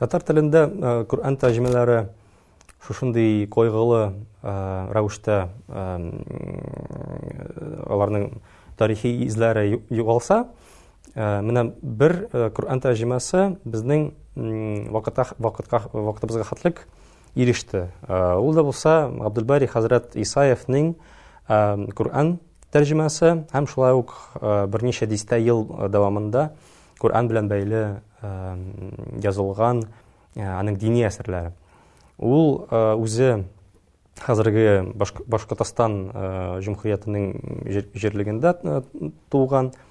Татар телендә Коръән тәрҗемәләре шушындый койгылы рәвештә аларның тарихи изләре югалса, менә бер Коръән тәрҗемәсе безнең вакытка вакытка вакытыбызга хатлык иреште. Ул да булса Абдулбари хәзрәт Исаевның Коръән тәрҗемәсе һәм шулай ук берничә дистә ел дәвамында Коръән белән бәйле язылган аның дини әсәрләре. Ул үзе хәзерге Башкортостан җөмһүриятенең җирлегендә туган. Баш,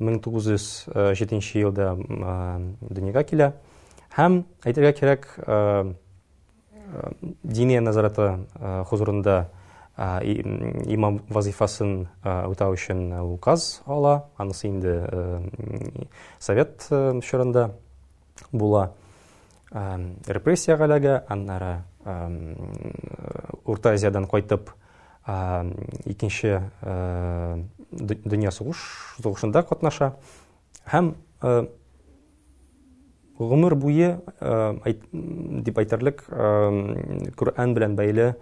1907 елда дөньяга килә. Һәм әйтергә кирәк, диния назараты хозурында имам вазифасын үтәү өчен указ ала. Анысы инде совет чорында була. Репрессия галәгә, аннары Урта Азиядан кайтып, икенче дөнья сугышында катнаша һәм гомер буе дип әйтерлек Коръән белән бәйле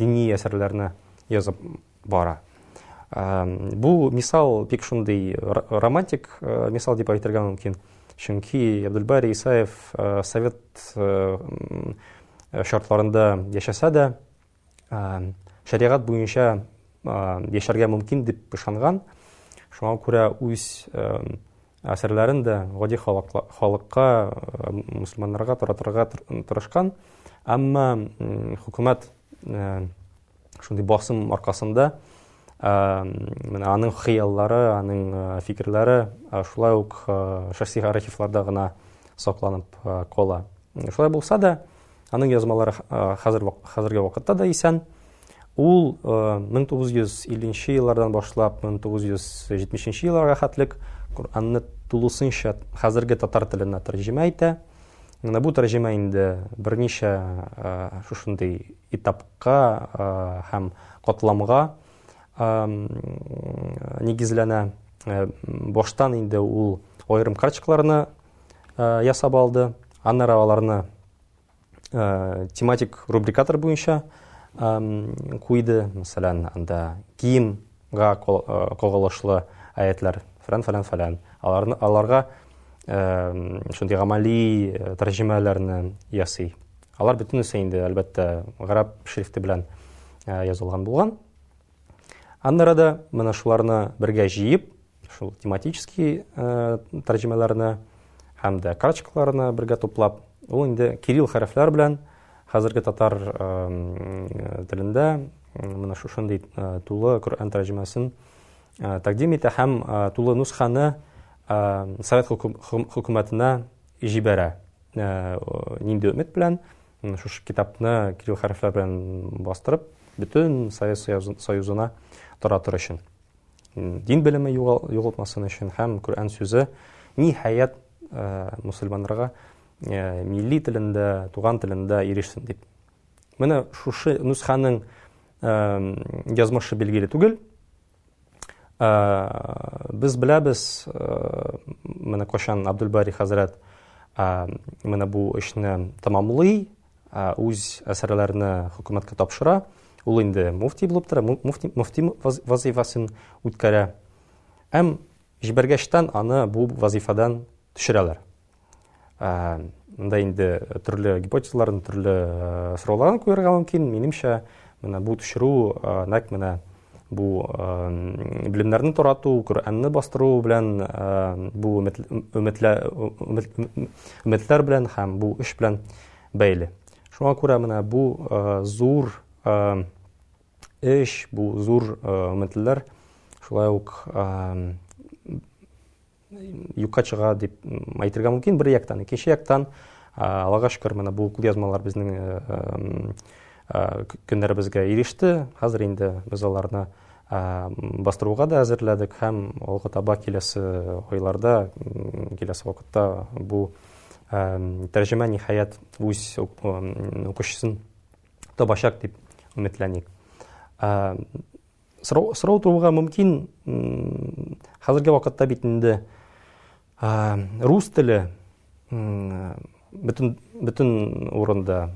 дини әсәрләрне язып бара. Бу мисал бик шундый романтик мисал дип әйтергә мөмкин. Чөнки Абдулбари Исаев совет шартларында яшәсә дә, шәригать буенча яшәргә мөмкин дип ышанган. Шуңа күрә үз әсәрләрен дә гади халыкка, мусульманнарга таратырга тырышкан. Әмма хөкүмәт шундый басым аркасында менә аның хыяллары, аның фикерләре шулай ук шәхси архивларда гына сакланып кала. Шулай булса да, аның язмалары хәзер хәзерге вакытта да исән. Ул 1950 еллардан башлап 1970 елларга хәтлек Коръәнне тулысынча хәзерге татар теленә тәрҗемә итә. Менә бу тәрҗемә инде берничә шушындый этапка һәм катламга нигезләнә. Баштан инде ул аерым карточкаларны ясап алды, аннары аларны тематик рубрикатор буенча куйды, мәсәлән, анда кием га кагылышлы аятьләр, фәлән, фәлән, фәлән. Аларны, аларга шундый гамали тәрҗемәләрне ясый. Алар бөтенесе инде, әлбәттә, гарәп шрифты белән язылган булган. Аннары да менә шуларны бергә җыеп, Шул тематический э, тәрҗемәләрне һәм дә карточкаларны бергә туплап, ул инде кирилл хәрефләр белән хәзерге татар э, телендә менә шушындый э, тулы Коръән тәрҗемәсен э, тәкъдим итә һәм э, тулы нусханы э, совет хөкүмәтенә җибәрә. Э, нинди өмет белән шушы китапны кирилл хәрефләр белән бастырып, бөтен Совет Союзына таратыр өчен. дин белеме югалтмасын өчен һәм Коръән сүзе ни хәят э, мусульманнарга э, милли телендә, туган телендә ирешсен дип. Менә шушы нусханың э, язмышы билгеле түгел. Без беләбез, менә кошан Абдулбари хәзрәт менә бу эшне тәмамлый, үз әсәрләрне хөкүмәткә тапшыра. Ул инде муфти булып тора, муфти, муфти вазифасын үткәрә. Әм җибәргәчтән аны бу вазифадан төшерәләр. Монда инде төрле гипотезаларны, төрле сорауларны куярга мөмкин. Минемчә, менә бу төшерү нәкъ менә бу билемнәрне тарату, Коръәнне бастыру белән бу өметләр белән һәм бу эш белән бәйле. Шуңа күрә менә бу зур эш, бу зур өметләр шулай ук юкка чыга дип әйтергә мөмкин бер яктан икенче яктан аллага шөкер менә бу кулъязмалар безнең көннәребезгә иреште хәзер инде без аларны бастыруга да әзерләдек һәм алга таба киләсе айларда киләсе вакытта бу тәрҗемә ниһаять үз укучысын табачак дип өметләник Сорау, сорау тууга мөмкин, хәзерге вакытта бит инде рус теле бөтен бөтен урында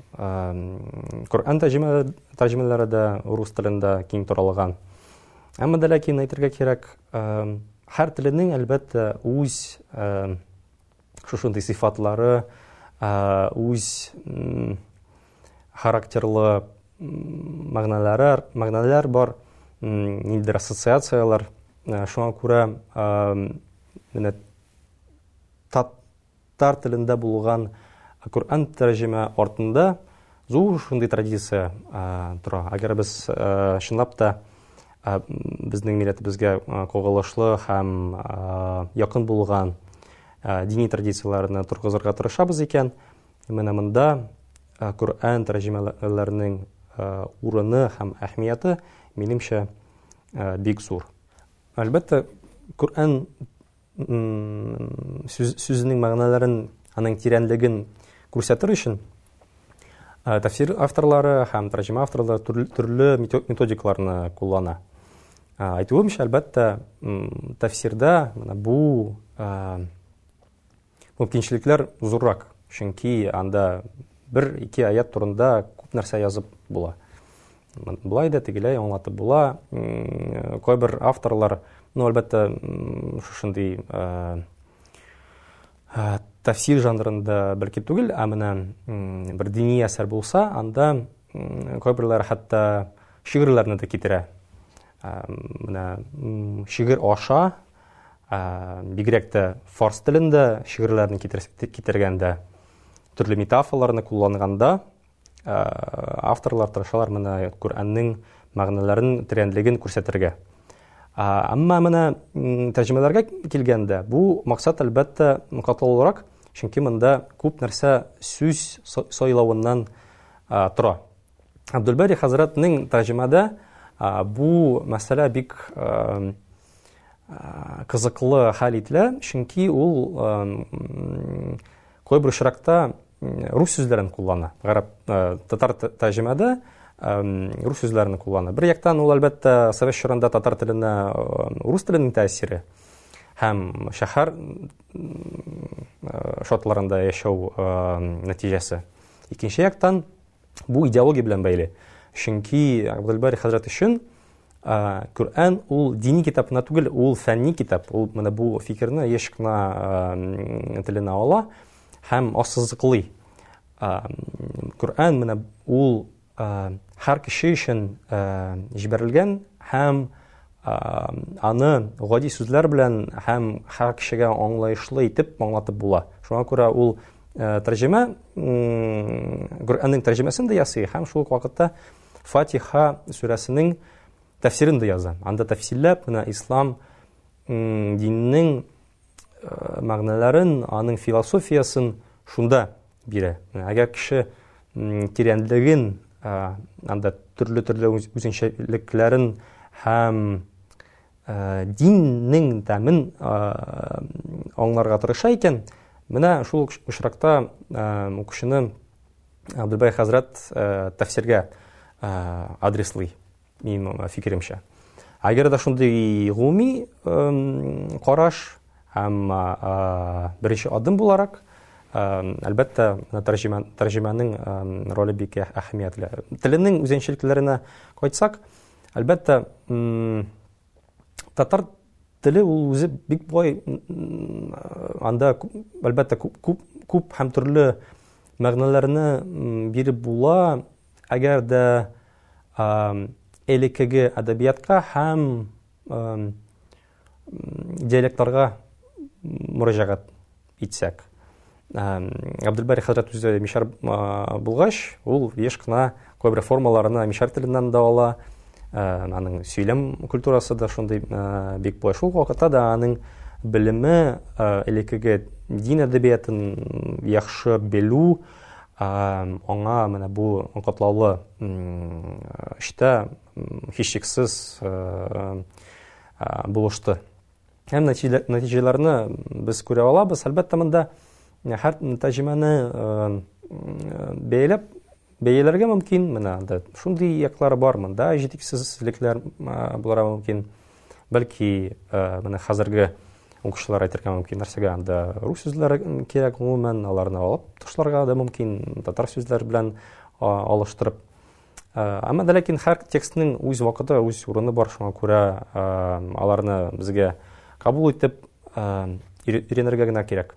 Коръән тәрҗемәләре дә рус телендә киң таралган. Әмма дә ләкин әйтергә кирәк, һәр теленең әлбәттә үз шушындый сыйфатлары үз характерлы мәгънәләр бар ниндидер ассоциацияләр шуңа күрә менә татар телендә булган коръән тәрҗемә артында Зур шундый традиция тора. Әгәр без чынлап та безнең милләтебезгә кагылышлы һәм якын булган дини традицияләрне торгызырга тырышабыз икән, менә монда Коръән тәрҗемәләренең урыны һәм әһмияте, минемчә, бик зур. Әлбәттә, Коръән сүзенең мәгънәләрен, аның тирәнлеген күрсәтер өчен тәфсир авторлары һәм тәрҗемә авторлары төрле методикаларны куллана. Әйтүемчә, әлбәттә, тәфсирдә бу мөмкинчелекләр зуррак, чөнки анда бер-ике аят турында күп нәрсә язып була. Былай да тегеләй аңлатып була. Кайбер авторлар, ну, әлбәттә, шушындый тәфсир жанрында бәлки түгел, ә менә бер дини әсәр булса, анда кайберләр хәтта шигырьләрне дә китерә. Менә шигырь аша бигрәк тә фарс телендә шигырьләрне китергәндә, төрле метафорларны кулланганда, Ә, авторлар тырышалар менә Коръәннең мәгънәләрен, трендлеген күрсәтергә. Ә, әмма менә тәрҗемәләргә килгәндә, бу максат әлбәттә катлаулырак, чөнки монда күп нәрсә сүз сайлавыннан тора. Абдулбари хәзрәтнең тәрҗемәдә бу мәсьәлә бик кызыклы хәл ителә, чөнки ул кайбер очракта рус сүзләрен куллана. Гарәп татар тәрҗемәдә рус сүзләрен куллана. Бер яктан ул әлбәттә совет чорында татар теленә рус теленең тәэсире һәм шәһәр шартларында яшәү нәтиҗәсе. Икенче яктан бу идеология белән бәйле. Чөнки Абдулбари хәзрәт өчен Коръән ул дини китап кына түгел, ул фәнни китап. Ул менә бу фикерне еш кына теленә ала һәм ассызыклый. Коръән менә ул һәр кеше өчен җибәрелгән һәм аны гади сүзләр белән һәм һәр кешегә аңлаешлы итеп аңлатып була. Шуңа күрә ул Э, тәрҗемә Коръәннең тәрҗемәсен дә ясый һәм шул ук вакытта Фатиха сүрәсенең тәфсирен дә яза. Анда тәфсилләп кына ислам диннең э, мәгънәләрен, аның философиясен шунда бирә. Әгәр кеше тирәнлеген э, анда төрле-төрле үзенчәлекләрен һәм диннең тәмен аңларга тырыша икән, менә шул ук очракта укучыны Абдулбай хәзрәт тәфсиргә адреслый, минем фикеремчә. Әгәр дә шундый гомуми караш һәм беренче адым буларак, әлбәттә, тәрҗемәнең роле бик әһәмиятле. Теленең үзенчәлекләренә кайтсак, Әлбәттә, татар теле ул үзе бик бай, анда, әлбәттә, күп һәм төрле мәгънәләрне биреп була, әгәр дә элеккеге әдәбиятка һәм диалектларга мөрәҗәгать итсәк Абдулбари хәзрәт үзе мишәр булгач, ул еш кына күбрәк формаларына мишәр теленнән дә ала. Аның сөйләм культурасы да шундый бик бай. Шул вакытта да аның белеме элекеге дин әдәбиятын яхшы белү, аңа менә бу котлаулы эштә һичшиксез булышты. Һәм нәтиҗәләрне без күрә алабыз. Әлбәттә, монда һәр тәрҗемәне бәяләп бәяләргә мөмкин. Менә анда шундый яклары бар, монда җитексезлекләр булырга мөмкин. Бәлки, менә хәзерге укучылар әйтергә мөмкин, нәрсәгә анда рус сүзләре кирәк, гомумән, аларны алып ташларга да мөмкин, татар сүзләре белән алыштырып. Әмма дә ләкин һәр текстның үз вакыты, үз урыны бар, шуңа күрә аларны безгә кабул итеп өйрәнергә генә кирәк.